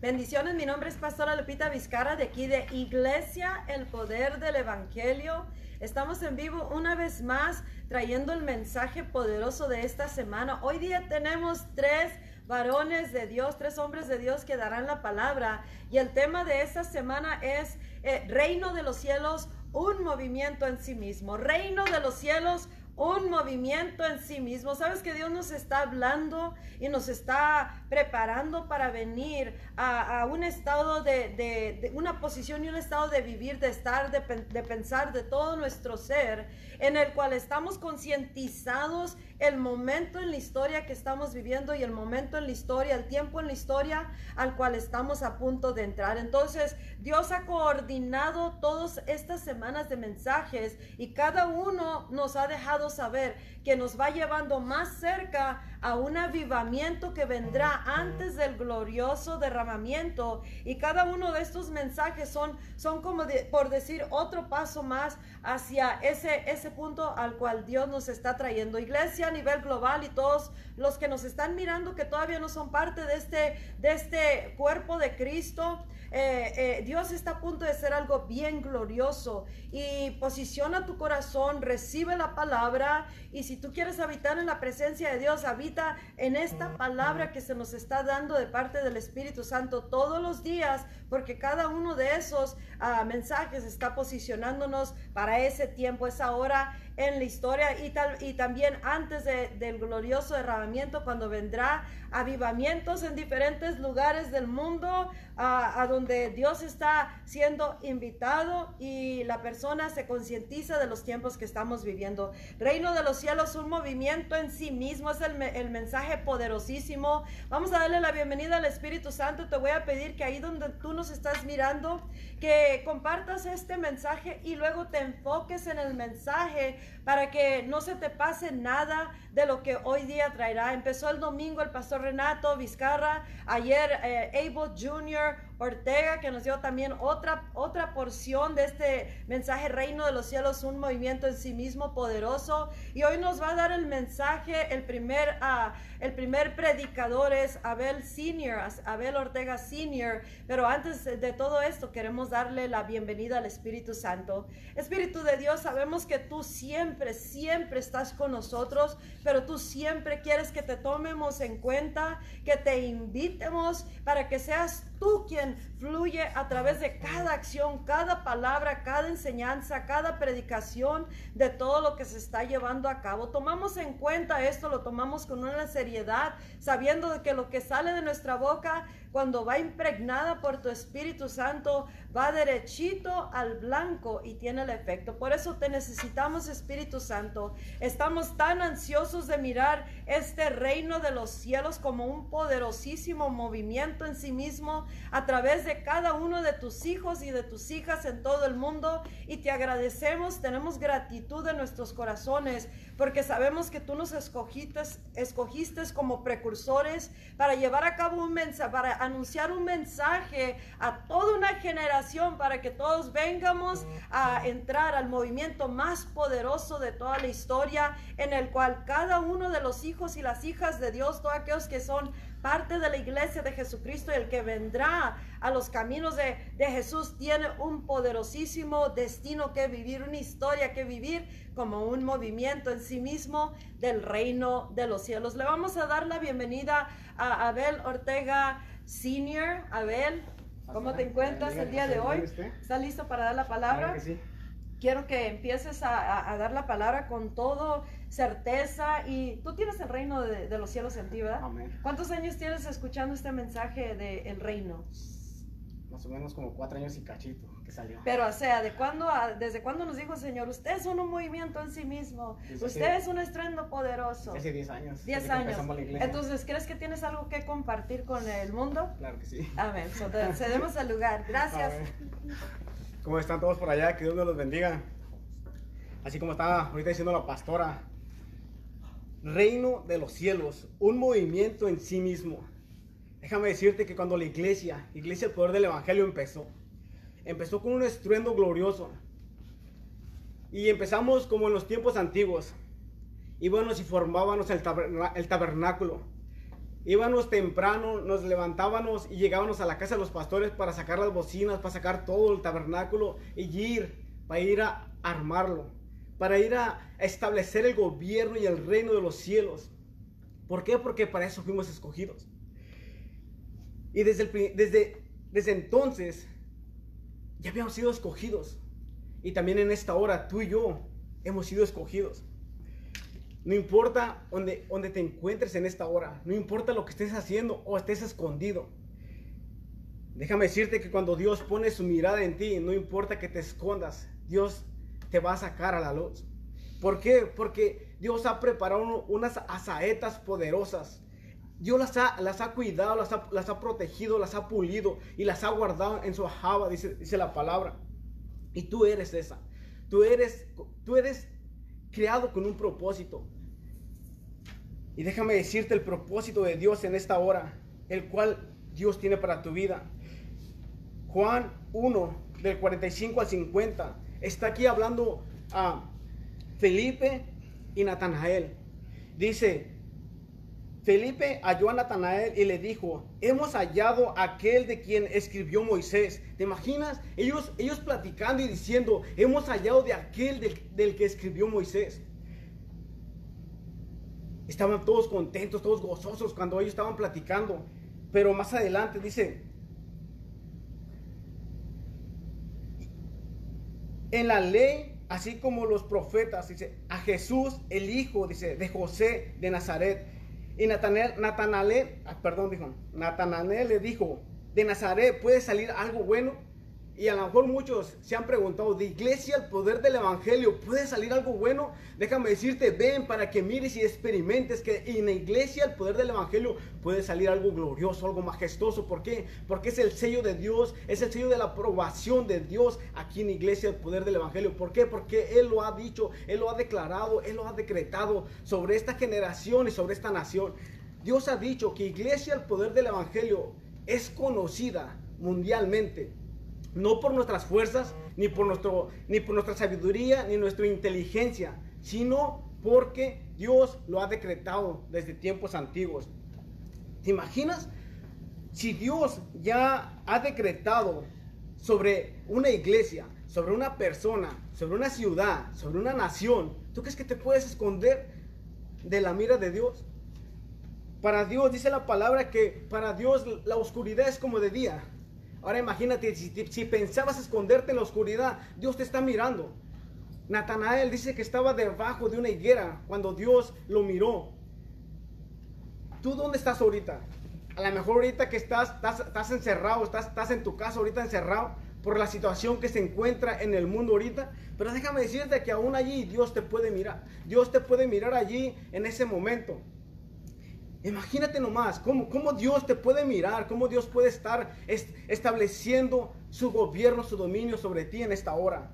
Bendiciones, mi nombre es Pastora Lupita Vizcarra de aquí de Iglesia El Poder del Evangelio. Estamos en vivo una vez más trayendo el mensaje poderoso de esta semana. Hoy día tenemos tres varones de Dios, tres hombres de Dios que darán la palabra. Y el tema de esta semana es eh, Reino de los cielos, un movimiento en sí mismo. Reino de los cielos, un movimiento en sí mismo. Sabes que Dios nos está hablando y nos está preparando para venir a, un estado de, una posición y un estado de vivir, de estar, de, de pensar, de todo nuestro ser, en el cual estamos concientizados el momento en la historia que estamos viviendo y el momento en la historia, el tiempo en la historia al cual estamos a punto de entrar. Entonces, Dios ha coordinado todas estas semanas de mensajes y cada uno nos ha dejado saber que nos va llevando más cerca a un avivamiento que vendrá antes del glorioso derramamiento. Y cada uno de estos mensajes son, son como por decir otro paso más hacia ese, ese punto al cual Dios nos está trayendo. Iglesia a nivel global y todos los que nos están mirando que todavía no son parte de este, de este cuerpo de Cristo. Eh, eh, Dios está a punto de ser algo bien glorioso y posiciona tu corazón, recibe la palabra y si tú quieres habitar en la presencia de Dios, habita en esta palabra que se nos está dando de parte del Espíritu Santo todos los días, porque cada uno de esos ah, mensajes está posicionándonos para ese tiempo, esa hora en la historia y, tal, y también antes del glorioso derramamiento cuando vendrá avivamientos en diferentes lugares del mundo a, donde Dios está siendo invitado y la persona se concientiza de los tiempos que estamos viviendo. Reino de los cielos, un movimiento en sí mismo, es el, el mensaje poderosísimo. Vamos a darle la bienvenida al Espíritu Santo. Te voy a pedir que ahí donde tú nos estás mirando, que compartas este mensaje y luego te enfoques en el mensaje para que no se te pase nada de lo que hoy día traerá. Empezó el domingo el pastor Renato Vizcarra, ayer eh, Abel Jr., Ortega, que nos dio también otra, otra porción de este mensaje Reino de los Cielos, un movimiento en sí mismo poderoso. Y hoy nos va a dar el mensaje, el primer, uh, el primer predicador es Abel Senior, Abel Ortega Senior. Pero antes de todo esto, queremos darle la bienvenida al Espíritu Santo. Espíritu de Dios, sabemos que tú siempre, siempre estás con nosotros, pero tú siempre quieres que te tomemos en cuenta, que te invitemos para que seas tú quien fluye a través de cada acción, cada palabra, cada enseñanza, cada predicación de todo lo que se está llevando a cabo. Tomamos en cuenta esto, lo tomamos con una seriedad, sabiendo que lo que sale de nuestra boca cuando va impregnada por tu Espíritu Santo, va derechito al blanco y tiene el efecto. Por eso te necesitamos, Espíritu Santo. Estamos tan ansiosos de mirar este reino de los cielos como un poderosísimo movimiento en sí mismo a través de cada uno de tus hijos y de tus hijas en todo el mundo. Y te agradecemos, tenemos gratitud en nuestros corazones porque sabemos que tú nos escogiste, como precursores para llevar a cabo un mensaje, para anunciar un mensaje a toda una generación para que todos vengamos a entrar al movimiento más poderoso de toda la historia, en el cual cada uno de los hijos y las hijas de Dios, todos aquellos que son parte de la iglesia de Jesucristo, el que vendrá a los caminos de, Jesús, tiene un poderosísimo destino que vivir, una historia que vivir como un movimiento en sí mismo del reino de los cielos. Le vamos a dar la bienvenida a Abel Ortega Senior. Abel, ¿cómo te encuentras el día de hoy? ¿Estás listo para dar la palabra? Quiero que empieces a, dar la palabra con todo certeza y tú tienes el reino de, los cielos en ti, ¿verdad? ¿Cuántos años tienes escuchando este mensaje del reino? Más o menos como cuatro años y cachito que salió. Pero, o sea, ¿de cuándo, ¿desde cuándo nos dijo el Señor? Usted es un movimiento en sí mismo. usted es un estruendo poderoso. Hace 10 años. 10 años. Entonces, ¿crees que tienes algo que compartir con el mundo? Claro que sí. Amén. cedemos el lugar. Gracias. ¿Cómo están todos por allá? Que Dios me los bendiga. Así como estaba ahorita diciendo la pastora, reino de los cielos, un movimiento en sí mismo. Déjame decirte que cuando la iglesia, iglesia el poder del evangelio empezó, empezó con un estruendo glorioso. Y empezamos como en los tiempos antiguos. Y bueno, si formábamos el, tabernáculo. Íbamos temprano, nos levantábamos y llegábamos a la casa de los pastores para sacar las bocinas, para sacar todo el tabernáculo y ir, para ir a armarlo, para ir a establecer el gobierno y el reino de los cielos. ¿Por qué? Porque para eso fuimos escogidos. Y desde, entonces ya habíamos sido escogidos. Y también en esta hora tú y yo hemos sido escogidos. No importa donde, donde te encuentres en esta hora, no importa lo que estés haciendo o estés escondido. Déjame decirte que cuando Dios pone su mirada en ti, no importa que te escondas, Dios te va a sacar a la luz. ¿Por qué? Porque Dios ha preparado unas asaetas poderosas. Dios las ha, las ha cuidado, las ha, las ha, protegido, las ha pulido y las ha guardado en su ajaba, dice, dice la palabra. Y tú eres esa. Tú eres, tú eres creado con un propósito. Y déjame decirte el propósito de Dios en esta hora, el cual Dios tiene para tu vida. Juan 1, del 45 al 50, está aquí hablando a Felipe y Natanael. Dice, Felipe halló a Natanael y le dijo, hemos hallado aquel de quien escribió Moisés. ¿Te imaginas? Ellos, ellos platicando y diciendo, hemos hallado de aquel del, del que escribió Moisés. Estaban todos contentos, todos gozosos cuando ellos estaban platicando. Pero más adelante dice, en la ley, así como los profetas, dice, a Jesús, el hijo, dice, de José de Nazaret. Y Natanael, Natanael, ah, perdón, dijo, Natanael le dijo, de Nazaret puede salir algo bueno. Y a lo mejor muchos se han preguntado, de iglesia el poder del evangelio, ¿puede salir algo bueno? Déjame decirte, ven para que mires y experimentes que en la iglesia el poder del evangelio puede salir algo glorioso, algo majestuoso. ¿Por qué? Porque es el sello de Dios, es el sello de la aprobación de Dios aquí en la iglesia el poder del evangelio. ¿Por qué? Porque Él lo ha dicho, Él lo ha declarado, Él lo ha decretado sobre esta generación y sobre esta nación. Dios ha dicho que iglesia el poder del evangelio es conocida mundialmente no por nuestras fuerzas, ni por, nuestro, ni por nuestra sabiduría, ni nuestra inteligencia, sino porque Dios lo ha decretado desde tiempos antiguos. ¿Te imaginas? Si Dios ya ha decretado sobre una iglesia, sobre una persona, sobre una ciudad, sobre una nación, ¿tú crees que te puedes esconder de la mira de Dios? Para Dios dice la palabra que para Dios la oscuridad es como de día Ahora imagínate, si, pensabas esconderte en la oscuridad, Dios te está mirando. Natanael dice que estaba debajo de una higuera cuando Dios lo miró. ¿Tú dónde estás ahorita? A lo mejor ahorita que estás, estás, encerrado, estás, estás en tu casa ahorita encerrado por la situación que se encuentra en el mundo ahorita. Pero déjame decirte que aún allí Dios te puede mirar. Dios te puede mirar allí en ese momento. Imagínate nomás cómo, cómo, Dios te puede mirar, cómo Dios puede estar estableciendo su gobierno, su dominio sobre ti en esta hora.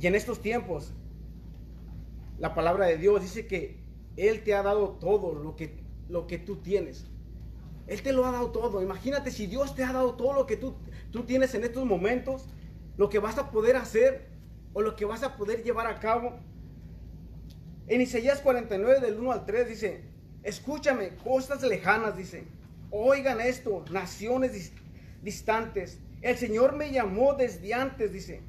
Y en estos tiempos, la palabra de Dios dice que Él te ha dado todo lo que, lo que tú tienes. Él te lo ha dado todo. Imagínate si Dios te ha dado todo lo que tú, tú tienes en estos momentos, lo que vas a poder hacer o lo que vas a poder llevar a cabo en Isaías 49 del 1 al 3 dice, escúchame, costas lejanas, dice, oigan esto, naciones distantes. El Señor me llamó desde antes, dice.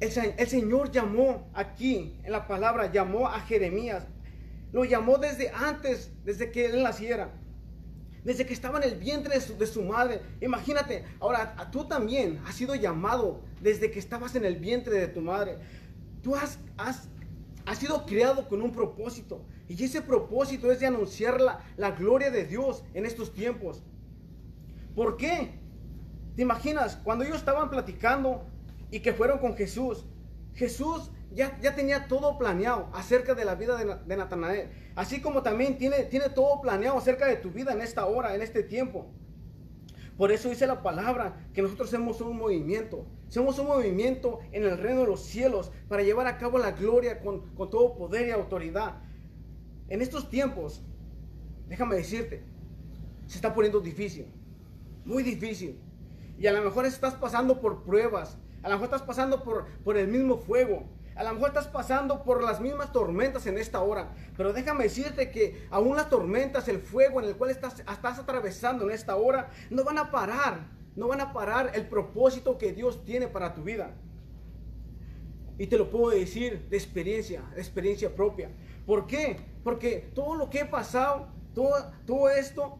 El, Señor llamó aquí, en la palabra, llamó a Jeremías. Lo llamó desde antes, desde que él naciera desde que estaba en el vientre de su, madre. Imagínate, ahora tú también has sido llamado desde que estabas en el vientre de tu madre. Tú has, has, sido creado con un propósito. Y ese propósito es de anunciar la, la gloria de Dios en estos tiempos. ¿Por qué? ¿Te imaginas? Cuando ellos estaban platicando y que fueron con Jesús, Jesús ya, ya tenía todo planeado acerca de la vida de, de, Natanael. Así como también tiene, tiene todo planeado acerca de tu vida en esta hora, en este tiempo. Por eso dice la palabra que nosotros somos un movimiento. Somos un movimiento en el reino de los cielos para llevar a cabo la gloria con, con todo poder y autoridad. En estos tiempos, déjame decirte, se está poniendo difícil. Muy difícil. Y a lo mejor estás pasando por pruebas, A lo mejor estás pasando por, por el mismo fuego. A lo mejor estás pasando por las mismas tormentas en esta hora. Pero déjame decirte que aún las tormentas, el fuego en el cual estás, estás atravesando en esta hora, no van a parar. No van a parar el propósito que Dios tiene para tu vida. Y te lo puedo decir de experiencia, de experiencia propia. ¿Por qué? Porque todo lo que he pasado, todo, esto,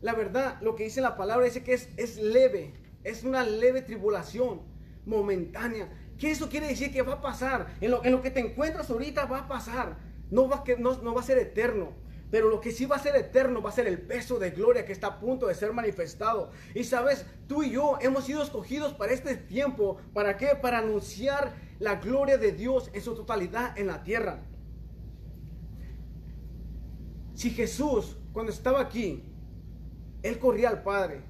la verdad, lo que dice la palabra dice que es leve, es una leve tribulación momentánea. ¿Qué eso quiere decir que va a pasar? En lo, en lo que te encuentras ahorita va a pasar. No va, que, no, no va a ser eterno. Pero lo que sí va a ser eterno va a ser el peso de gloria que está a punto de ser manifestado. Y sabes, tú y yo hemos sido escogidos para este tiempo. ¿Para qué? Para anunciar la gloria de Dios en su totalidad en la tierra. Si Jesús, cuando estaba aquí, Él corría al Padre.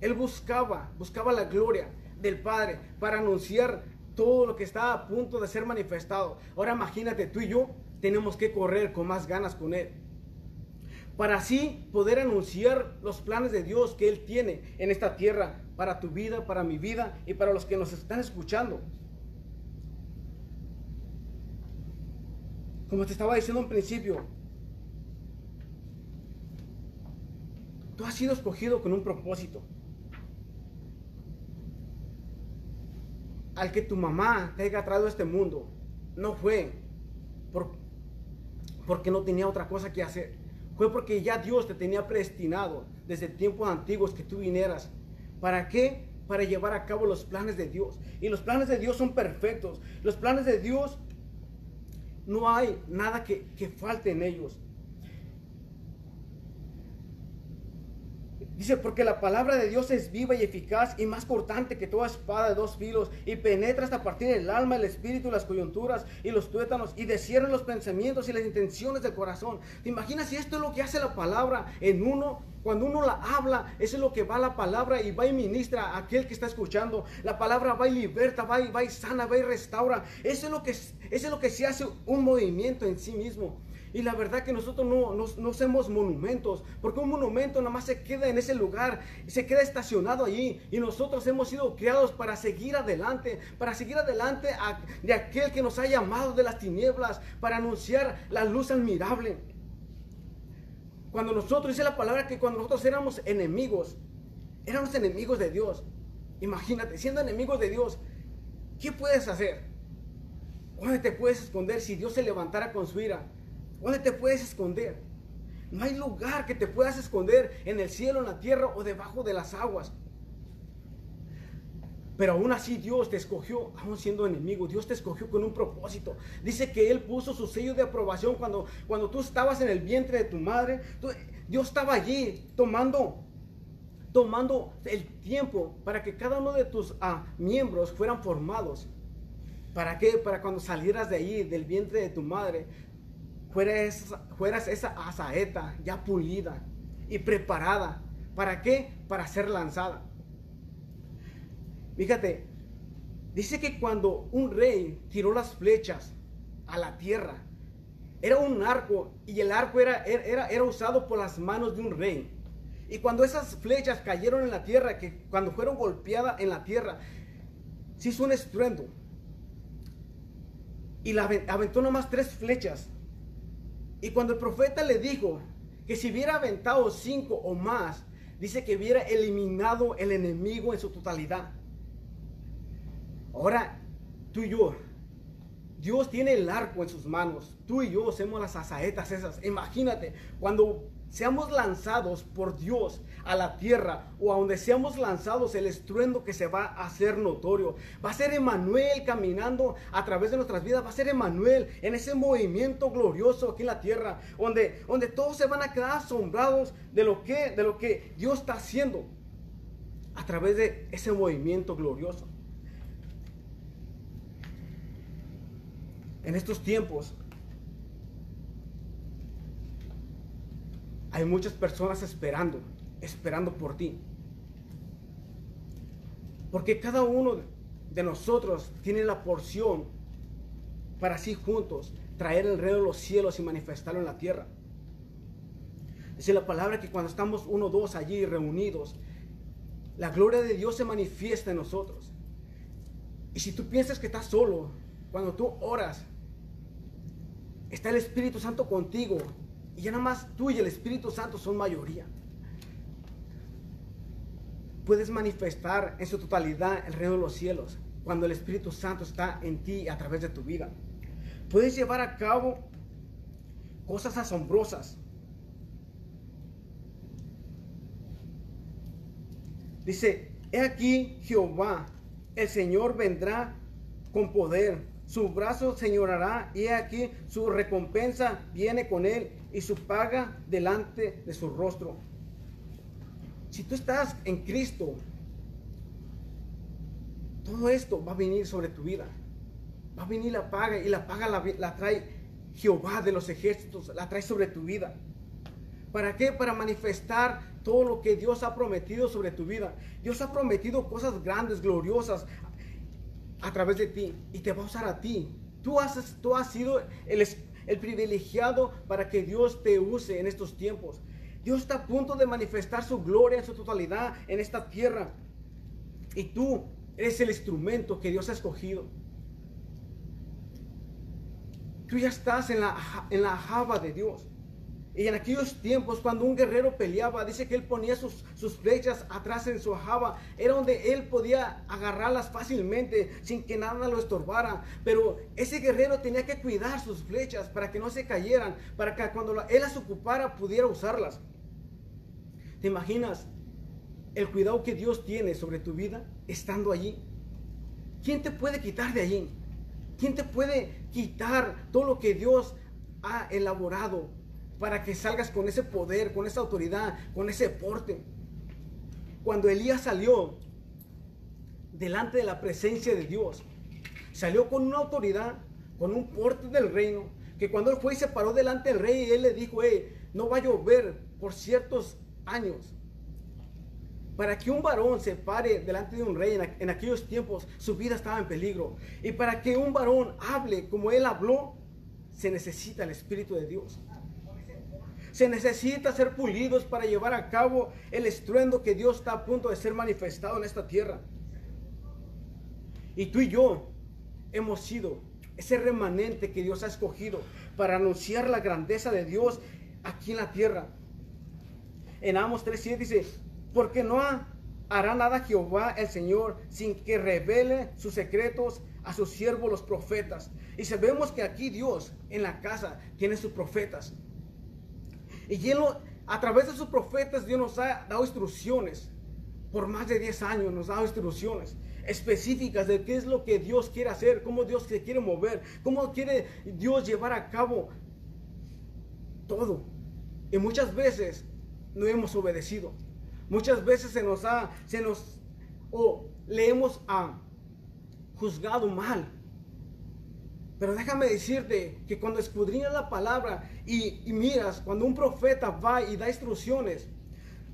Él buscaba, buscaba la gloria del Padre para anunciar todo lo que estaba a punto de ser manifestado. Ahora imagínate, tú y yo tenemos que correr con más ganas con Él. Para así poder anunciar los planes de Dios que Él tiene en esta tierra, para tu vida, para mi vida y para los que nos están escuchando. Como te estaba diciendo en principio, tú has sido escogido con un propósito. Al que tu mamá te haya traído a este mundo no fue por, porque no tenía otra cosa que hacer. Fue porque ya Dios te tenía predestinado desde tiempos antiguos que tú vinieras. ¿Para qué? Para llevar a cabo los planes de Dios. Y los planes de Dios son perfectos. Los planes de Dios no hay nada que, que falte en ellos. Dice, porque la palabra de Dios es viva y eficaz y más cortante que toda espada de dos filos y penetra hasta partir el alma, el espíritu, las coyunturas y los tuétanos y descierra los pensamientos y las intenciones del corazón. ¿Te imaginas si esto es lo que hace la palabra en uno? Cuando uno la habla, eso es lo que va la palabra y va y ministra a aquel que está escuchando. La palabra va y liberta, va y, va y sana, va y restaura. Eso es lo que, eso es lo que se hace un movimiento en sí mismo. Y la verdad que nosotros no, no, somos monumentos, porque un monumento nada más se queda en ese lugar, se queda estacionado allí. Y nosotros hemos sido creados para seguir adelante, para seguir adelante de aquel que nos ha llamado de las tinieblas, para anunciar la luz admirable. Cuando nosotros, dice la palabra que cuando nosotros éramos enemigos, éramos enemigos de Dios. Imagínate, siendo enemigos de Dios, ¿qué puedes hacer? ¿Dónde te puedes esconder si Dios se levantara con su ira? ¿Dónde te puedes esconder? No hay lugar que te puedas esconder en el cielo, en la tierra o debajo de las aguas. Pero aún así Dios te escogió, aún siendo enemigo, Dios te escogió con un propósito. Dice que Él puso su sello de aprobación cuando, cuando tú estabas en el vientre de tu madre. Dios estaba allí tomando, tomando el tiempo para que cada uno de tus ah, miembros fueran formados. ¿Para qué? Para cuando salieras de allí, del vientre de tu madre, fueras, esa asaeta ya pulida y preparada. ¿Para qué? Para ser lanzada. Fíjate, dice que cuando un rey tiró las flechas a la tierra, era un arco y el arco era, era, era usado por las manos de un rey. Y cuando esas flechas cayeron en la tierra, que cuando fueron golpeadas en la tierra, se hizo un estruendo. Y la aventó nomás tres flechas y cuando el profeta le dijo que si hubiera aventado cinco o más, dice que hubiera eliminado el enemigo en su totalidad. Ahora, tú y yo, Dios tiene el arco en sus manos. Tú y yo somos las asaetas esas. Imagínate, cuando seamos lanzados por Dios a la tierra o a donde seamos lanzados, el estruendo que se va a hacer notorio. Va a ser Emanuel caminando a través de nuestras vidas. Va a ser Emanuel en ese movimiento glorioso aquí en la tierra, donde, donde todos se van a quedar asombrados de lo, que, de lo que Dios está haciendo a través de ese movimiento glorioso. En estos tiempos Hay muchas personas esperando, esperando por ti. Porque cada uno de nosotros tiene la porción para así juntos traer el reino de los cielos y manifestarlo en la tierra. Dice la palabra que cuando estamos uno o dos allí reunidos, la gloria de Dios se manifiesta en nosotros. Y si tú piensas que estás solo, cuando tú oras, está el Espíritu Santo contigo. Y ya nada más tú y el Espíritu Santo son mayoría. Puedes manifestar en su totalidad el reino de los cielos cuando el Espíritu Santo está en ti a través de tu vida. Puedes llevar a cabo cosas asombrosas. Dice, he aquí Jehová, el Señor vendrá con poder, su brazo señorará y aquí su recompensa viene con él y su paga delante de su rostro. Si tú estás en Cristo, todo esto va a venir sobre tu vida. Va a venir la paga y la paga la, trae Jehová de los ejércitos, la trae sobre tu vida. ¿Para qué? Para manifestar todo lo que Dios ha prometido sobre tu vida. Dios ha prometido cosas grandes, gloriosas a través de ti y te va a usar a ti. Tú has, tú has sido el, el privilegiado para que Dios te use en estos tiempos. Dios está a punto de manifestar su gloria en su totalidad en esta tierra. Y tú eres el instrumento que Dios ha escogido. Tú ya estás en la, en la java de Dios. Y en aquellos tiempos, cuando un guerrero peleaba, dice que él ponía sus, sus flechas atrás en su java. Era donde él podía agarrarlas fácilmente, sin que nada lo estorbara. Pero ese guerrero tenía que cuidar sus flechas para que no se cayeran, para que cuando él las ocupara pudiera usarlas. ¿Te imaginas el cuidado que Dios tiene sobre tu vida estando allí? ¿Quién te puede quitar de allí? ¿Quién te puede quitar todo lo que Dios ha elaborado para que salgas con ese poder, con esa autoridad, con ese porte. Cuando Elías salió delante de la presencia de Dios, salió con una autoridad, con un porte del reino, que cuando él fue y se paró delante del rey, él le dijo, no va a llover por ciertos años. Para que un varón se pare delante de un rey en, aquellos tiempos, su vida estaba en peligro. Y para que un varón hable como él habló, se necesita el Espíritu de Dios. Se necesita ser pulidos para llevar a cabo el estruendo que Dios está a punto de ser manifestado en esta tierra. Y tú y yo hemos sido ese remanente que Dios ha escogido para anunciar la grandeza de Dios aquí en la tierra. En Amos 3.7 dice, porque no hará nada Jehová el Señor sin que revele sus secretos a sus siervos los profetas. Y sabemos que aquí Dios en la casa tiene sus profetas. Y él, a través de sus profetas, Dios nos ha dado instrucciones. Por más de 10 años nos ha dado instrucciones específicas de qué es lo que Dios quiere hacer, cómo Dios se quiere mover, cómo quiere Dios llevar a cabo todo. Y muchas veces no hemos obedecido. Muchas veces se nos ha, se nos, o le hemos ah, juzgado mal. Pero déjame decirte que cuando escudriñas la palabra y, miras, cuando un profeta va y da instrucciones,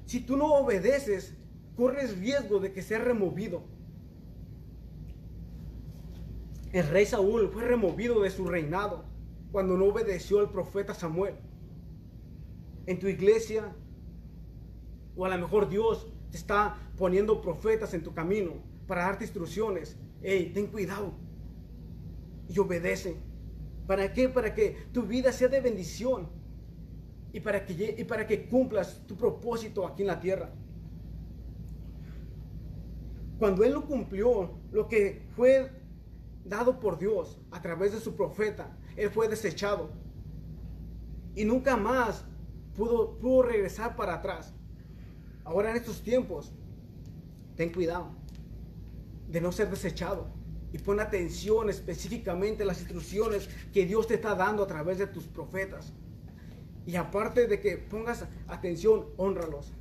si tú no obedeces, corres riesgo de que sea removido. El rey Saúl fue removido de su reinado cuando no obedeció al profeta Samuel. En tu iglesia, o a lo mejor Dios está poniendo profetas en tu camino para darte instrucciones. Hey, ten cuidado y obedece. ¿Para qué? Para que tu vida sea de bendición y para que, y para que cumplas tu propósito aquí en la tierra. Cuando Él lo cumplió, lo que fue dado por Dios a través de su profeta, Él fue desechado. Y nunca más pudo, pudo regresar para atrás. Ahora en estos tiempos, ten cuidado de no ser desechado y pon atención específicamente a las instrucciones que Dios te está dando a través de tus profetas. Y aparte de que pongas atención, honralos.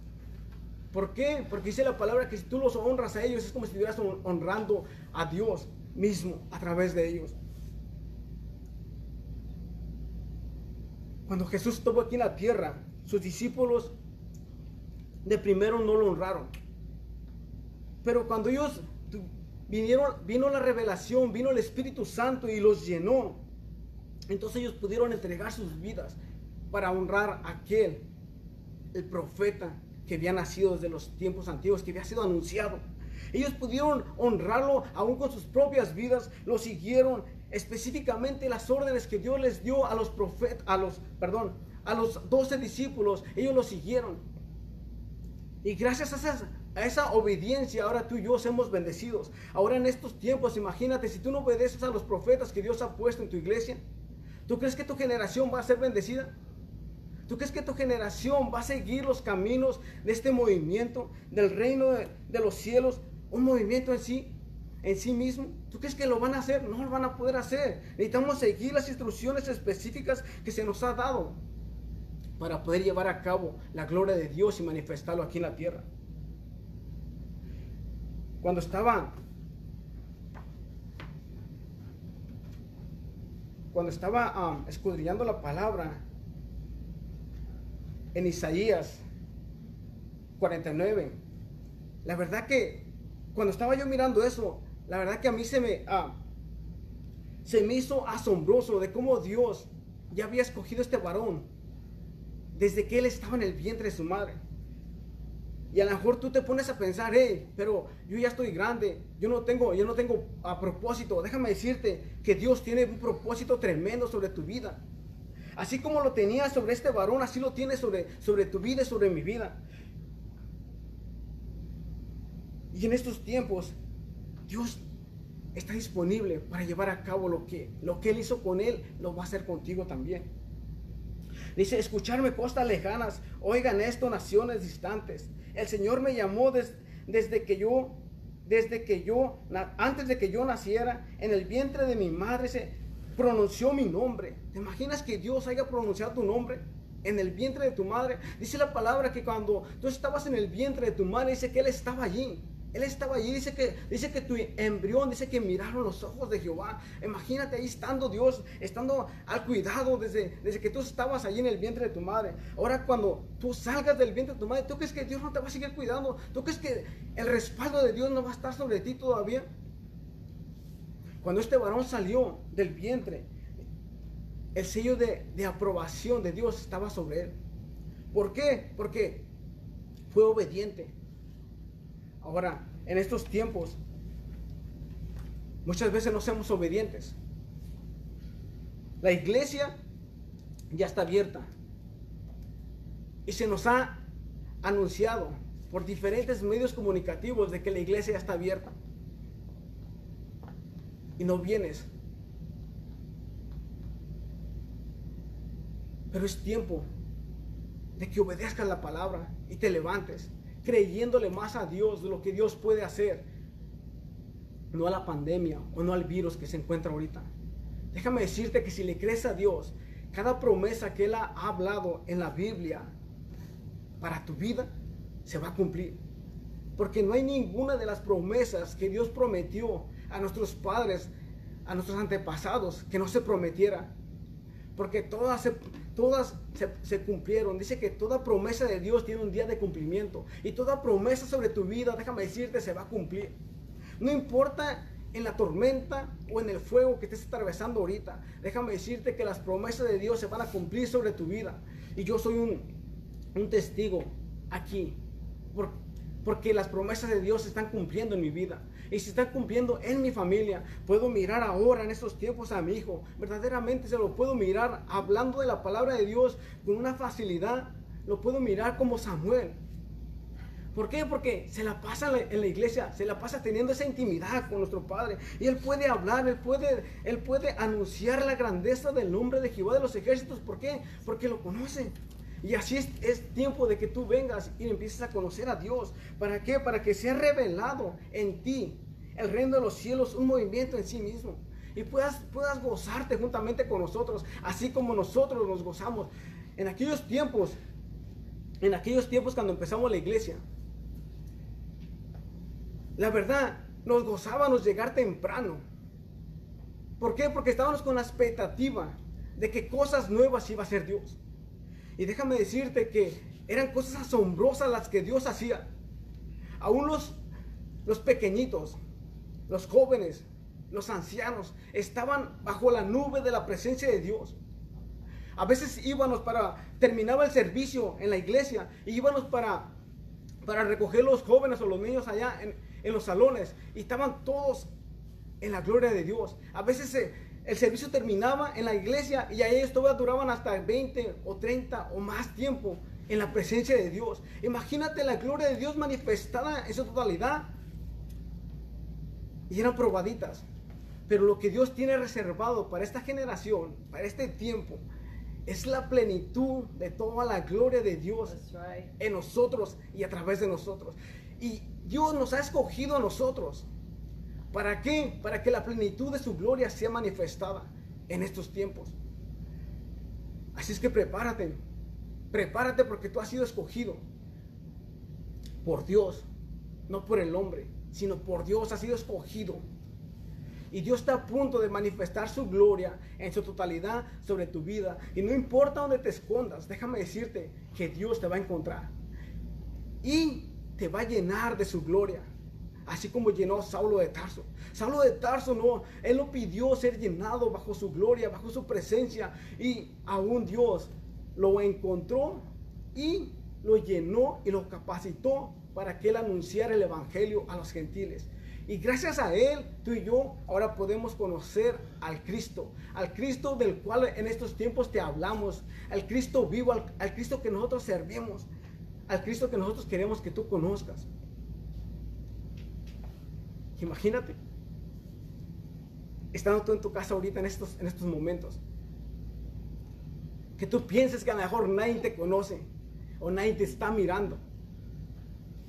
¿Por qué? Porque dice la palabra que si tú los honras a ellos es como si estuvieras honrando a Dios mismo a través de ellos. Cuando Jesús estuvo aquí en la tierra, sus discípulos de primero no lo honraron. Pero cuando ellos vinieron, vino la revelación, vino el Espíritu Santo y los llenó. Entonces ellos pudieron entregar sus vidas para honrar a aquel, el profeta que había nacido desde los tiempos antiguos, que había sido anunciado. Ellos pudieron honrarlo aún con sus propias vidas, lo siguieron específicamente las órdenes que Dios les dio a los profetas, a los, perdón, a los doce discípulos, ellos lo siguieron. Y gracias a esa, a esa obediencia, ahora tú y yo somos bendecidos. Ahora en estos tiempos, imagínate, si tú no obedeces a los profetas que Dios ha puesto en tu iglesia, ¿tú crees que tu generación va a ser bendecida? ¿Tú crees que tu generación va a seguir los caminos de este movimiento, del reino de, de los cielos, un movimiento en sí, en sí mismo? ¿Tú crees que lo van a hacer? No lo van a poder hacer. Necesitamos seguir las instrucciones específicas que se nos ha dado para poder llevar a cabo la gloria de Dios y manifestarlo aquí en la tierra. Cuando estaba cuando estaba um, escudriñando la palabra en Isaías 49, la verdad que cuando estaba yo mirando eso, la verdad que a mí se me, ah, se me hizo asombroso de cómo Dios ya había escogido este varón desde que él estaba en el vientre de su madre. Y a lo mejor tú te pones a pensar, hey, pero yo ya estoy grande, yo no tengo, yo no tengo a propósito. Déjame decirte que Dios tiene un propósito tremendo sobre tu vida. Así como lo tenía sobre este varón, así lo tiene sobre, sobre tu vida y sobre mi vida. Y en estos tiempos, Dios está disponible para llevar a cabo lo que, lo que Él hizo con Él, lo va a hacer contigo también. Dice, escucharme costas lejanas, oigan esto, naciones distantes. El Señor me llamó desde que yo, desde que yo, antes de que yo naciera, en el vientre de mi madre se pronunció mi nombre. ¿Te imaginas que Dios haya pronunciado tu nombre? En el vientre de tu madre. Dice la palabra que cuando tú estabas en el vientre de tu madre, dice que Él estaba allí. Él estaba allí, dice que, dice que tu embrión, dice que miraron los ojos de Jehová. Imagínate ahí estando Dios, estando al cuidado desde, desde que tú estabas allí en el vientre de tu madre. Ahora cuando tú salgas del vientre de tu madre, ¿tú crees que Dios no te va a seguir cuidando? ¿Tú crees que el respaldo de Dios no va a estar sobre ti todavía? Cuando este varón salió del vientre, el sello de, de aprobación de Dios estaba sobre él. ¿Por qué? Porque fue obediente Ahora, en estos tiempos, muchas veces no somos obedientes. La iglesia ya está abierta. Y se nos ha anunciado por diferentes medios comunicativos de que la iglesia ya está abierta. Y no vienes. Pero es tiempo de que obedezcas la palabra y te levantes creyéndole más a Dios de lo que Dios puede hacer, no a la pandemia o no al virus que se encuentra ahorita. Déjame decirte que si le crees a Dios, cada promesa que Él ha hablado en la Biblia para tu vida se va a cumplir. Porque no hay ninguna de las promesas que Dios prometió a nuestros padres, a nuestros antepasados, que no se prometiera. Porque todas se, todas se, cumplieron. Dice que toda promesa de Dios tiene un día de cumplimiento. Y toda promesa sobre tu vida, déjame decirte, se va a cumplir. No importa en la tormenta o en el fuego que estés atravesando ahorita. Déjame decirte que las promesas de Dios se van a cumplir sobre tu vida. Y yo soy un, un testigo aquí. porque las promesas de Dios se están cumpliendo en mi vida y se está cumpliendo en mi familia. Puedo mirar ahora en estos tiempos a mi hijo. Verdaderamente se lo puedo mirar hablando de la palabra de Dios con una facilidad. Lo puedo mirar como Samuel. ¿Por qué? Porque se la pasa en la iglesia, se la pasa teniendo esa intimidad con nuestro Padre. Y Él puede hablar, Él puede, él puede anunciar la grandeza del nombre de Jehová de los ejércitos. ¿Por qué? Porque lo conoce. Y así es, es, tiempo de que tú vengas y empieces a conocer a Dios. ¿Para qué? Para que sea revelado en ti el reino de los cielos, un movimiento en sí mismo. Y puedas, puedas gozarte juntamente con nosotros, así como nosotros nos gozamos. En aquellos tiempos, en aquellos tiempos cuando empezamos la iglesia, la verdad, nos gozábamos llegar temprano. ¿Por qué? Porque estábamos con la expectativa de que cosas nuevas iba a hacer Dios. Y déjame decirte que eran cosas asombrosas las que Dios hacía. Aún los, los pequeñitos, los jóvenes, los ancianos, estaban bajo la nube de la presencia de Dios. A veces íbamos para, terminaba el servicio en la iglesia, y íbamos para, para recoger los jóvenes o los niños allá en, en los salones y estaban todos en la gloria de Dios. A veces eh, el servicio terminaba en la iglesia y ahí ellos todavía duraban hasta 20 o 30 o más tiempo en la presencia de Dios. Imagínate la gloria de Dios manifestada en su totalidad. Y eran probaditas. Pero lo que Dios tiene reservado para esta generación, para este tiempo, es la plenitud de toda la gloria de Dios en nosotros y a través de nosotros. Y Dios nos ha escogido a nosotros. ¿Para qué? Para que la plenitud de su gloria sea manifestada en estos tiempos. Así es que prepárate. Prepárate porque tú has sido escogido por Dios, no por el hombre, sino por Dios has sido escogido y Dios está a punto de manifestar su gloria en su totalidad sobre tu vida. Y no importa dónde te escondas, déjame decirte que Dios te va a encontrar. Y te va a llenar de su gloria. Así como llenó Saulo de Tarso. Saulo de Tarso no, él no pidió ser llenado bajo su gloria, bajo su presencia. Y aún Dios lo encontró y lo llenó y lo capacitó para que él anunciara el evangelio a los gentiles. Y gracias a Él, tú y yo ahora podemos conocer al Cristo, al Cristo del cual en estos tiempos te hablamos, al Cristo vivo, al, Cristo que nosotros servimos, al Cristo que nosotros queremos que tú conozcas. Imagínate, estando tú en tu casa ahorita en estos, en estos momentos, que tú pienses que a lo mejor nadie te conoce o nadie te está mirando,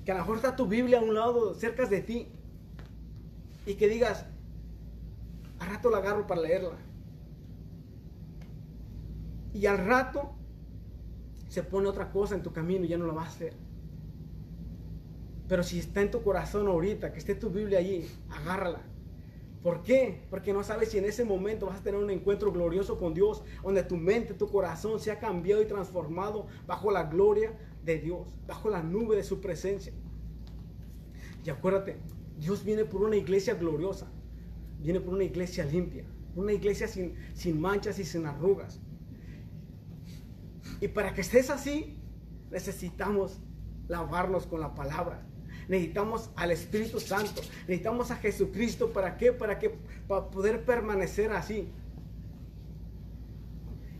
que a lo mejor está tu Biblia a un lado, cerca de ti, y que digas, al rato la agarro para leerla. Y al rato se pone otra cosa en tu camino y ya no lo vas a hacer. Pero si está en tu corazón ahorita, que esté tu Biblia allí, agárrala. ¿Por qué? Porque no sabes si en ese momento vas a tener un encuentro glorioso con Dios, donde tu mente, tu corazón se ha cambiado y transformado bajo la gloria de Dios, bajo la nube de su presencia. Y acuérdate, Dios viene por una iglesia gloriosa, viene por una iglesia limpia, una iglesia sin, sin manchas y sin arrugas. Y para que estés así, necesitamos lavarnos con la palabra. Necesitamos al Espíritu Santo. Necesitamos a Jesucristo. ¿Para qué? Para que para poder permanecer así.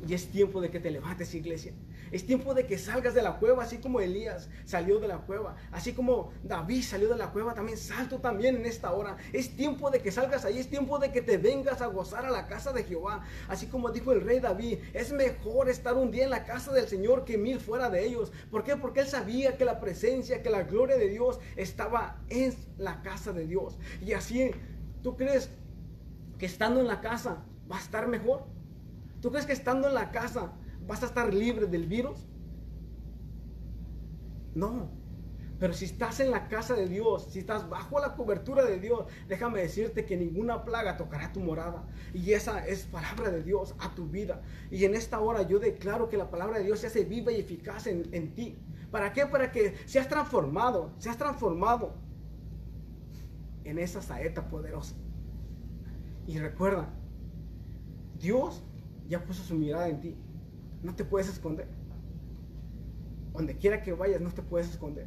Y es tiempo de que te levantes, iglesia. Es tiempo de que salgas de la cueva, así como Elías salió de la cueva, así como David salió de la cueva, también salto también en esta hora. Es tiempo de que salgas ahí, es tiempo de que te vengas a gozar a la casa de Jehová, así como dijo el rey David, es mejor estar un día en la casa del Señor que mil fuera de ellos. ¿Por qué? Porque él sabía que la presencia, que la gloria de Dios estaba en la casa de Dios. Y así, ¿tú crees que estando en la casa va a estar mejor? ¿Tú crees que estando en la casa ¿Vas a estar libre del virus? No. Pero si estás en la casa de Dios, si estás bajo la cobertura de Dios, déjame decirte que ninguna plaga tocará tu morada. Y esa es palabra de Dios a tu vida. Y en esta hora yo declaro que la palabra de Dios se hace viva y eficaz en, en ti. ¿Para qué? Para que seas transformado, seas transformado en esa saeta poderosa. Y recuerda, Dios ya puso su mirada en ti. No te puedes esconder. Donde quiera que vayas, no te puedes esconder.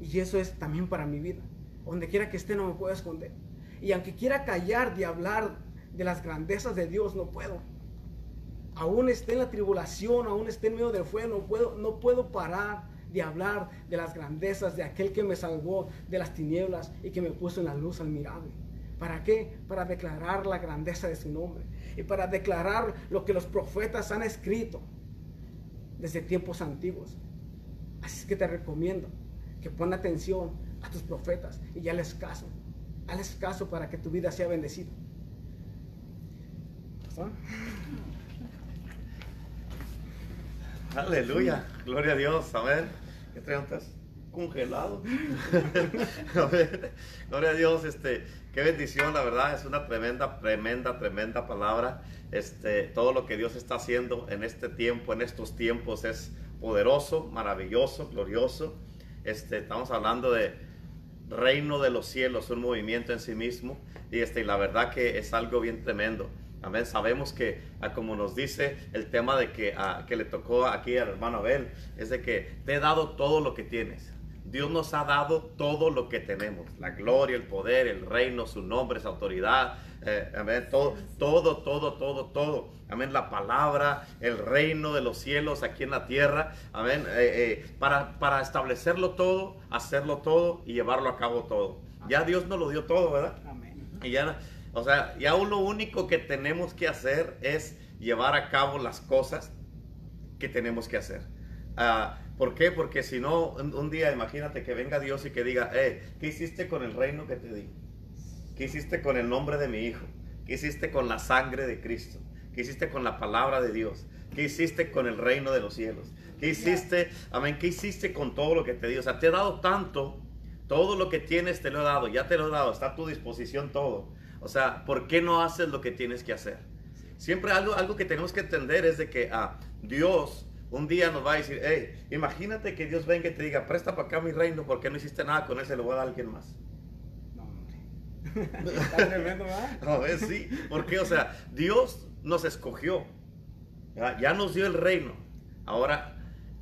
Y eso es también para mi vida. Donde quiera que esté, no me puedo esconder. Y aunque quiera callar de hablar de las grandezas de Dios, no puedo. Aún esté en la tribulación, aún esté en medio del fuego, no puedo, no puedo parar de hablar de las grandezas de aquel que me salvó de las tinieblas y que me puso en la luz admirable. ¿Para qué? Para declarar la grandeza de su nombre y para declarar lo que los profetas han escrito desde tiempos antiguos. Así es que te recomiendo que pon atención a tus profetas y ya caso. Hales caso para que tu vida sea bendecida. Aleluya, gloria a Dios, amén. ¿Qué preguntas? Congelado. Gloria a Dios, este, qué bendición, la verdad, es una tremenda, tremenda, tremenda palabra. Este, todo lo que Dios está haciendo en este tiempo, en estos tiempos, es poderoso, maravilloso, glorioso. Este, estamos hablando de reino de los cielos, un movimiento en sí mismo, y este, la verdad que es algo bien tremendo. Amén. Sabemos que, ah, como nos dice el tema de que, ah, que le tocó aquí al hermano Abel, es de que te he dado todo lo que tienes Dios nos ha dado todo lo que tenemos. La gloria, el poder, el reino, su nombre, su autoridad. eh, amén. Todo, todo, todo, todo, todo. Amén. La palabra, el reino de los cielos aquí en la tierra. Amén. Eh, eh, para, para establecerlo todo, hacerlo todo y llevarlo a cabo todo. Ya Dios nos lo dio todo, ¿verdad? Amén. Y ya, o sea, ya lo único que tenemos que hacer es llevar a cabo las cosas que tenemos que hacer. Ah, ¿Por qué? Porque si no, un, un día imagínate que venga Dios y que diga, eh, ¿qué hiciste con el reino que te di? ¿Qué hiciste con el nombre de mi hijo? ¿Qué hiciste con la sangre de Cristo? ¿Qué hiciste con la palabra de Dios? ¿Qué hiciste con el reino de los cielos? ¿Qué hiciste, amén, qué hiciste con todo lo que te di? O sea, te he dado tanto, todo lo que tienes te lo he dado, ya te lo he dado, está a tu disposición todo. O sea, ¿por qué no haces lo que tienes que hacer? Siempre algo, algo que tenemos que entender es de que ah, Dios un día nos va a decir, hey, imagínate que Dios venga y te diga, presta para acá mi reino, porque no hiciste nada con él, se lo voy a dar a alguien más. No, hombre. Está tremendo, ¿verdad? A ver, sí, porque, o sea, Dios nos escogió, ya, ya nos dio el reino. Ahora,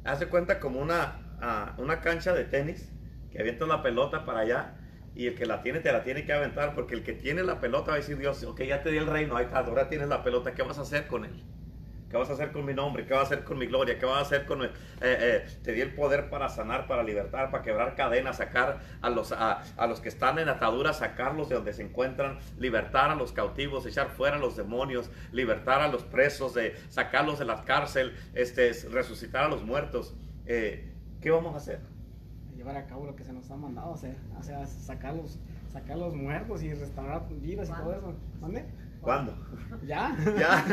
hace cuenta como una, ah, una cancha de tenis, que avienta la pelota para allá, y el que la tiene te la tiene que aventar, porque el que tiene la pelota va a decir, Dios, ok, ya te di el reino, ahí está, ahora tienes la pelota, ¿qué vas a hacer con él? ¿Qué vas a hacer con mi nombre? ¿Qué vas a hacer con mi gloria? ¿Qué vas a hacer con... mi- eh, eh, te di el poder para sanar, para libertar, para quebrar cadenas, sacar a los, a, a los que están en ataduras, sacarlos de donde se encuentran, libertar a los cautivos, echar fuera a los demonios, libertar a los presos, de, sacarlos de la cárcel, este, resucitar a los muertos. Eh, ¿Qué vamos a hacer? Llevar a cabo lo que se nos ha mandado hacer. O sea, sacar los, sacar los muertos y restaurar vidas y todo eso. ¿Dónde? ¿Cuándo? ¿Ya? Ya.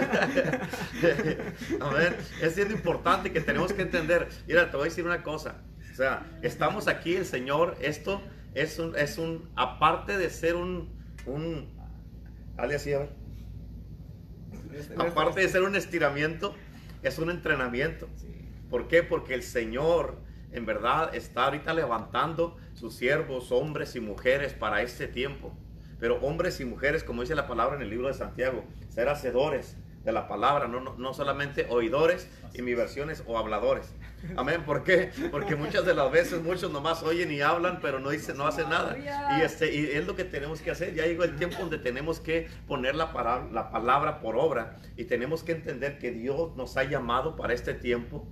a ver, es bien importante que tenemos que entender. Mira, te voy a decir una cosa. O sea, estamos aquí, el Señor, esto es un, es un, aparte de ser un, un, dale así, a ver. Este- Aparte de ser un estiramiento, es un entrenamiento. ¿Por qué? Porque el Señor en verdad está ahorita levantando sus siervos, hombres y mujeres para este tiempo. Pero hombres y mujeres, como dice la palabra en el libro de Santiago, ser hacedores de la palabra, no, no, no solamente oidores, y mi versión es o habladores. Amén. ¿Por qué? Porque muchas de las veces muchos nomás oyen y hablan, pero no dicen, no hacen nada. Y, este, y es lo que tenemos que hacer. Ya llegó el tiempo donde tenemos que poner la, para- la palabra por obra y tenemos que entender que Dios nos ha llamado para este tiempo.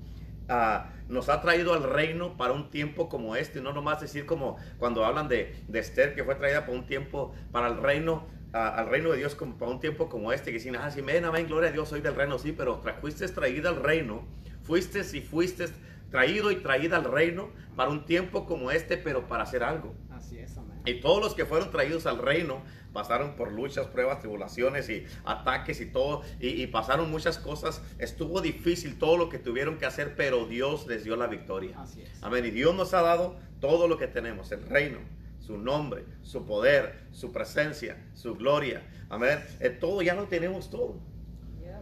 Nos ha traído al reino para un tiempo como este, no nomás decir como cuando hablan de, de Esther que fue traída para un tiempo para el reino, al reino de Dios como para un tiempo como este, que dicen, ah, sí, ven, amén, gloria a Dios, soy del reino, sí, pero tra- fuiste traída al reino, fuiste y fuiste traído y traída al reino para un tiempo como este, pero para hacer algo. Así es, amén. Y todos los que fueron traídos al reino pasaron por luchas, pruebas, tribulaciones y ataques y todo, y, y pasaron muchas cosas. Estuvo difícil todo lo que tuvieron que hacer, pero Dios les dio la victoria. Así es. Amén. Y Dios nos ha dado todo lo que tenemos, el reino, su nombre, su poder, su presencia, su gloria. Amén. Eh, todo ya lo tenemos todo.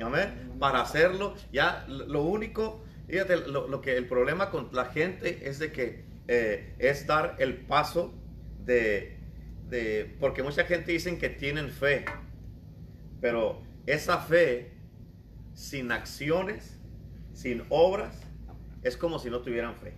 Amén. Para hacerlo, ya lo lo único, fíjate, lo, lo que el problema con la gente es de que eh, es dar el paso de, de, porque mucha gente dicen que tienen fe, pero esa fe sin acciones, sin obras, es como si no tuvieran fe.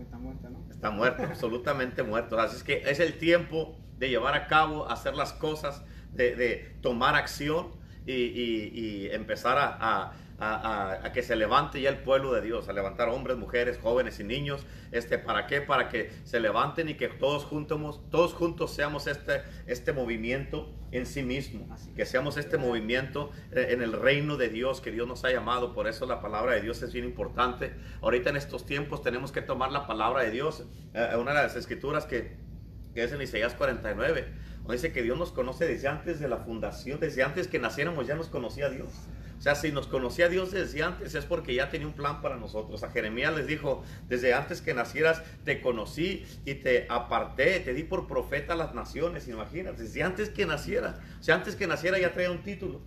Está muerta, ¿no? Está muerto, absolutamente muerto. Así es que es el tiempo de llevar a cabo, hacer las cosas, de, de tomar acción y, y- y empezar a, a- a- a- a que se levante ya el pueblo de Dios, a levantar hombres, mujeres, jóvenes y niños. Este, ¿Para qué? Para que se levanten y que todos juntos, todos juntos seamos este, este movimiento en sí mismo. Que seamos este movimiento eh, en el reino de Dios que Dios nos ha llamado. Por eso la palabra de Dios es bien importante. Ahorita en estos tiempos tenemos que tomar la palabra de Dios. Eh, una de las escrituras que, que es en Isaías 49, donde dice que Dios nos conoce desde antes de la fundación, desde antes que naciéramos ya nos conocía Dios. O sea, si nos conocía Dios desde antes es porque ya tenía un plan para nosotros. A Jeremías les dijo, desde antes que nacieras te conocí y te aparté, te di por profeta a las naciones, imagínate, desde antes que naciera. O sea, antes que naciera ya traía un título.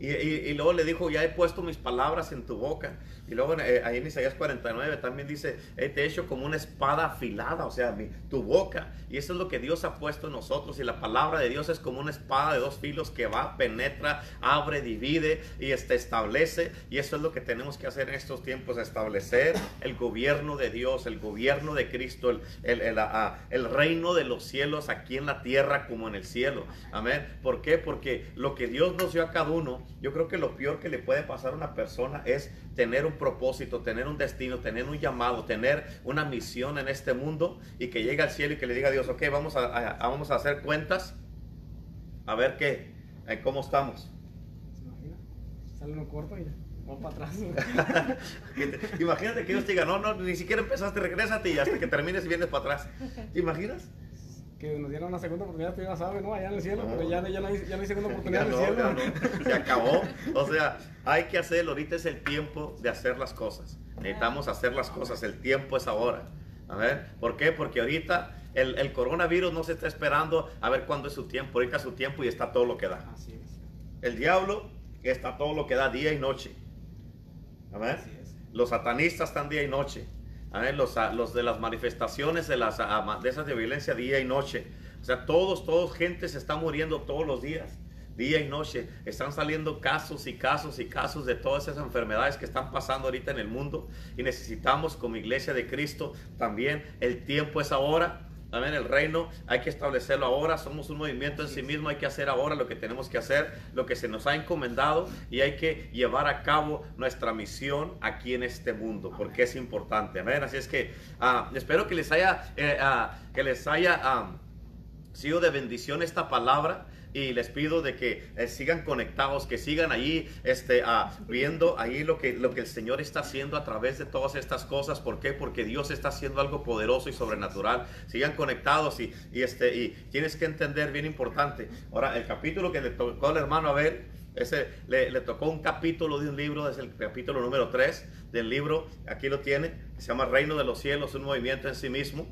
Y, y- luego le dijo, ya he puesto mis palabras en tu boca. Y luego eh, ahí en Isaías 49 también dice, "Eh, te he hecho como una espada afilada, o sea, mi- tu boca. Y eso es lo que Dios ha puesto en nosotros. Y la palabra de Dios es como una espada de dos filos que va, penetra, abre, divide y este, establece. Y eso es lo que tenemos que hacer en estos tiempos, establecer el gobierno de Dios, el gobierno de Cristo, el, el- el, ah, el reino de los cielos aquí en la tierra como en el cielo. Amén. ¿Por qué? Porque lo que Dios nos dio a cada uno, yo creo que lo peor que le puede pasar a una persona es tener un propósito, tener un destino, tener un llamado, tener una misión en este mundo y que llegue al cielo y que le diga a Dios, ok, vamos a, a- a- vamos a hacer cuentas, a ver qué, eh, cómo estamos. ¿Se imagina? Sale uno corto y vamos para atrás. Imagínate que Dios te diga, no, no, ni siquiera empezaste, regrésate y hasta que termines y vienes para atrás. ¿Te imaginas? Que nos dieron una segunda oportunidad, tú ya sabes, ¿no? Allá en el cielo, No. pero ya, no- ya, no hay, ya no hay segunda Ya oportunidad en el no, cielo. ya no, se acabó. O sea, hay que hacerlo. Ahorita es el tiempo de hacer las cosas. Necesitamos hacer las cosas. El tiempo es ahora. A ver, ¿por qué? Porque ahorita el, el coronavirus no se está esperando a ver cuándo es su tiempo. Ahorita es su tiempo y está todo lo que da. Así es. El diablo está todo lo que da día y noche. A ver, Así es. los satanistas están día y noche. A los, de las manifestaciones de, las, de esas de violencia día y noche. O sea, todos, todos, gente se está muriendo todos los días, día y noche. Están saliendo casos y casos y casos de todas esas enfermedades que están pasando ahorita en el mundo. Y necesitamos como iglesia de Cristo también, el tiempo es ahora. Amén, el reino hay que establecerlo ahora, somos un movimiento en sí mismo, hay que hacer ahora lo que tenemos que hacer, lo que se nos ha encomendado y hay que llevar a cabo nuestra misión aquí en este mundo, porque es importante, amén. Así es que ah, espero que les haya, eh, ah, que les haya ah, sido de bendición esta palabra y les pido de que eh, sigan conectados, que sigan ahí este, ah, viendo ahí lo que, lo que el Señor está haciendo a través de todas estas cosas. ¿Por qué? Porque Dios está haciendo algo poderoso y sobrenatural. Sigan conectados y, y, este, y tienes que entender bien importante. Ahora, el capítulo que le tocó al hermano a ver, ese, le, le tocó un capítulo de un libro, es el capítulo número 3 del libro, aquí lo tiene, se llama Reino de los Cielos, un movimiento en sí mismo.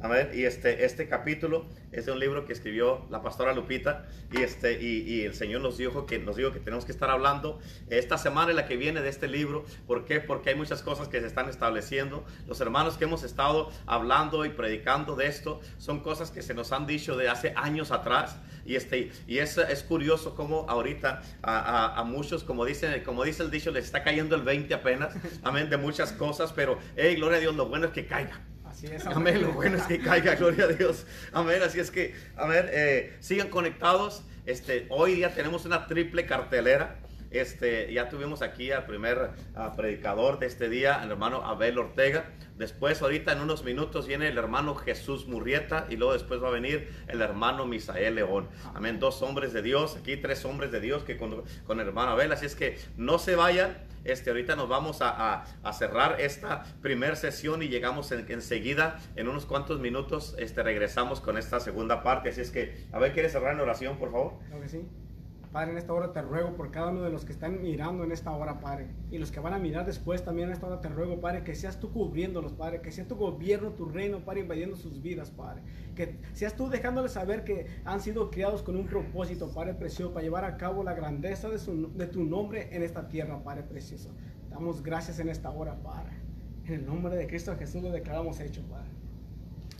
Amén. Y este, este capítulo es de un libro que escribió la pastora Lupita y, este, y, el Señor nos dijo, que, nos dijo que tenemos que estar hablando esta semana y la que viene de este libro. ¿Por qué? Porque hay muchas cosas que se están estableciendo. Los hermanos que hemos estado hablando y predicando de esto son cosas que se nos han dicho de hace años atrás. Y, este, y es, es curioso cómo ahorita a muchos, como, dicen, como dice el dicho, les está cayendo el 20 apenas. Amén, de muchas cosas. Pero, hey, gloria a Dios, lo bueno es que caiga. Así es. Amén, lo bueno es que caiga, gloria a Dios. Amén, así es que, a ver, eh, sigan conectados. Este, hoy día tenemos una triple cartelera. Este, ya tuvimos aquí al primer ah, predicador de este día, el hermano Abel Ortega. Después, ahorita en unos minutos, viene el hermano Jesús Murrieta y luego después va a venir el hermano Misael León. Amén, dos hombres de Dios, aquí tres hombres de Dios que con, con el hermano Abel. Así es que no se vayan. Este, ahorita nos vamos a, cerrar esta primera sesión y llegamos en- enseguida, en unos cuantos minutos, este, regresamos con esta segunda parte. Así es que, a ver, ¿quieres cerrar en oración, por favor? Sí. Padre, en esta hora te ruego por cada uno de los que están mirando en esta hora, Padre, y los que van a mirar después también en esta hora te ruego, Padre, que seas tú cubriéndolos, Padre, que sea tu gobierno, tu reino, Padre, invadiendo sus vidas, Padre. Que seas tú dejándoles saber que han sido criados con un propósito, Padre precioso, para llevar a cabo la grandeza de, su- de tu nombre en esta tierra, Padre precioso. Damos gracias en esta hora, Padre. En el nombre de Cristo Jesús lo declaramos hecho, Padre.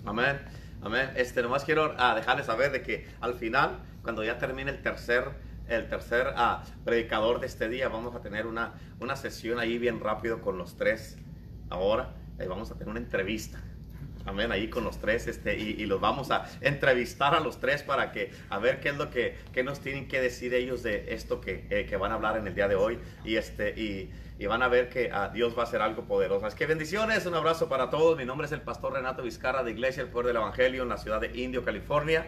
Amén. Amén. Este, nomás quiero ah, dejarles saber de que al final, cuando ya termine el tercer, el tercer ah, predicador de este día, vamos a tener una, una sesión ahí bien rápido con los tres. Ahora, ahí vamos a tener una entrevista. Amén, ahí con los tres, este, y, y los vamos a entrevistar a los tres para que, a ver qué es lo que, qué nos tienen que decir ellos de esto que, eh, que van a hablar en el día de hoy, y este, y, y van a ver que ah, Dios va a hacer algo poderoso. Es que bendiciones, un abrazo para todos. Mi nombre es el pastor Renato Vizcarra de Iglesia El Poder del Evangelio en la ciudad de Indio, California.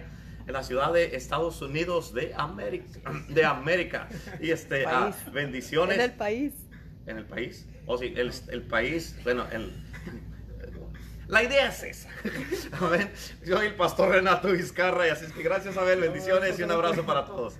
En la ciudad de Estados Unidos de América, de América. Y este, ah, bendiciones En el país. en el país. O sí, el, el país, bueno, el, la idea es esa. Amén. Soy el pastor Renato Vizcarra y así es que gracias, Abel, bendiciones y un abrazo para todos.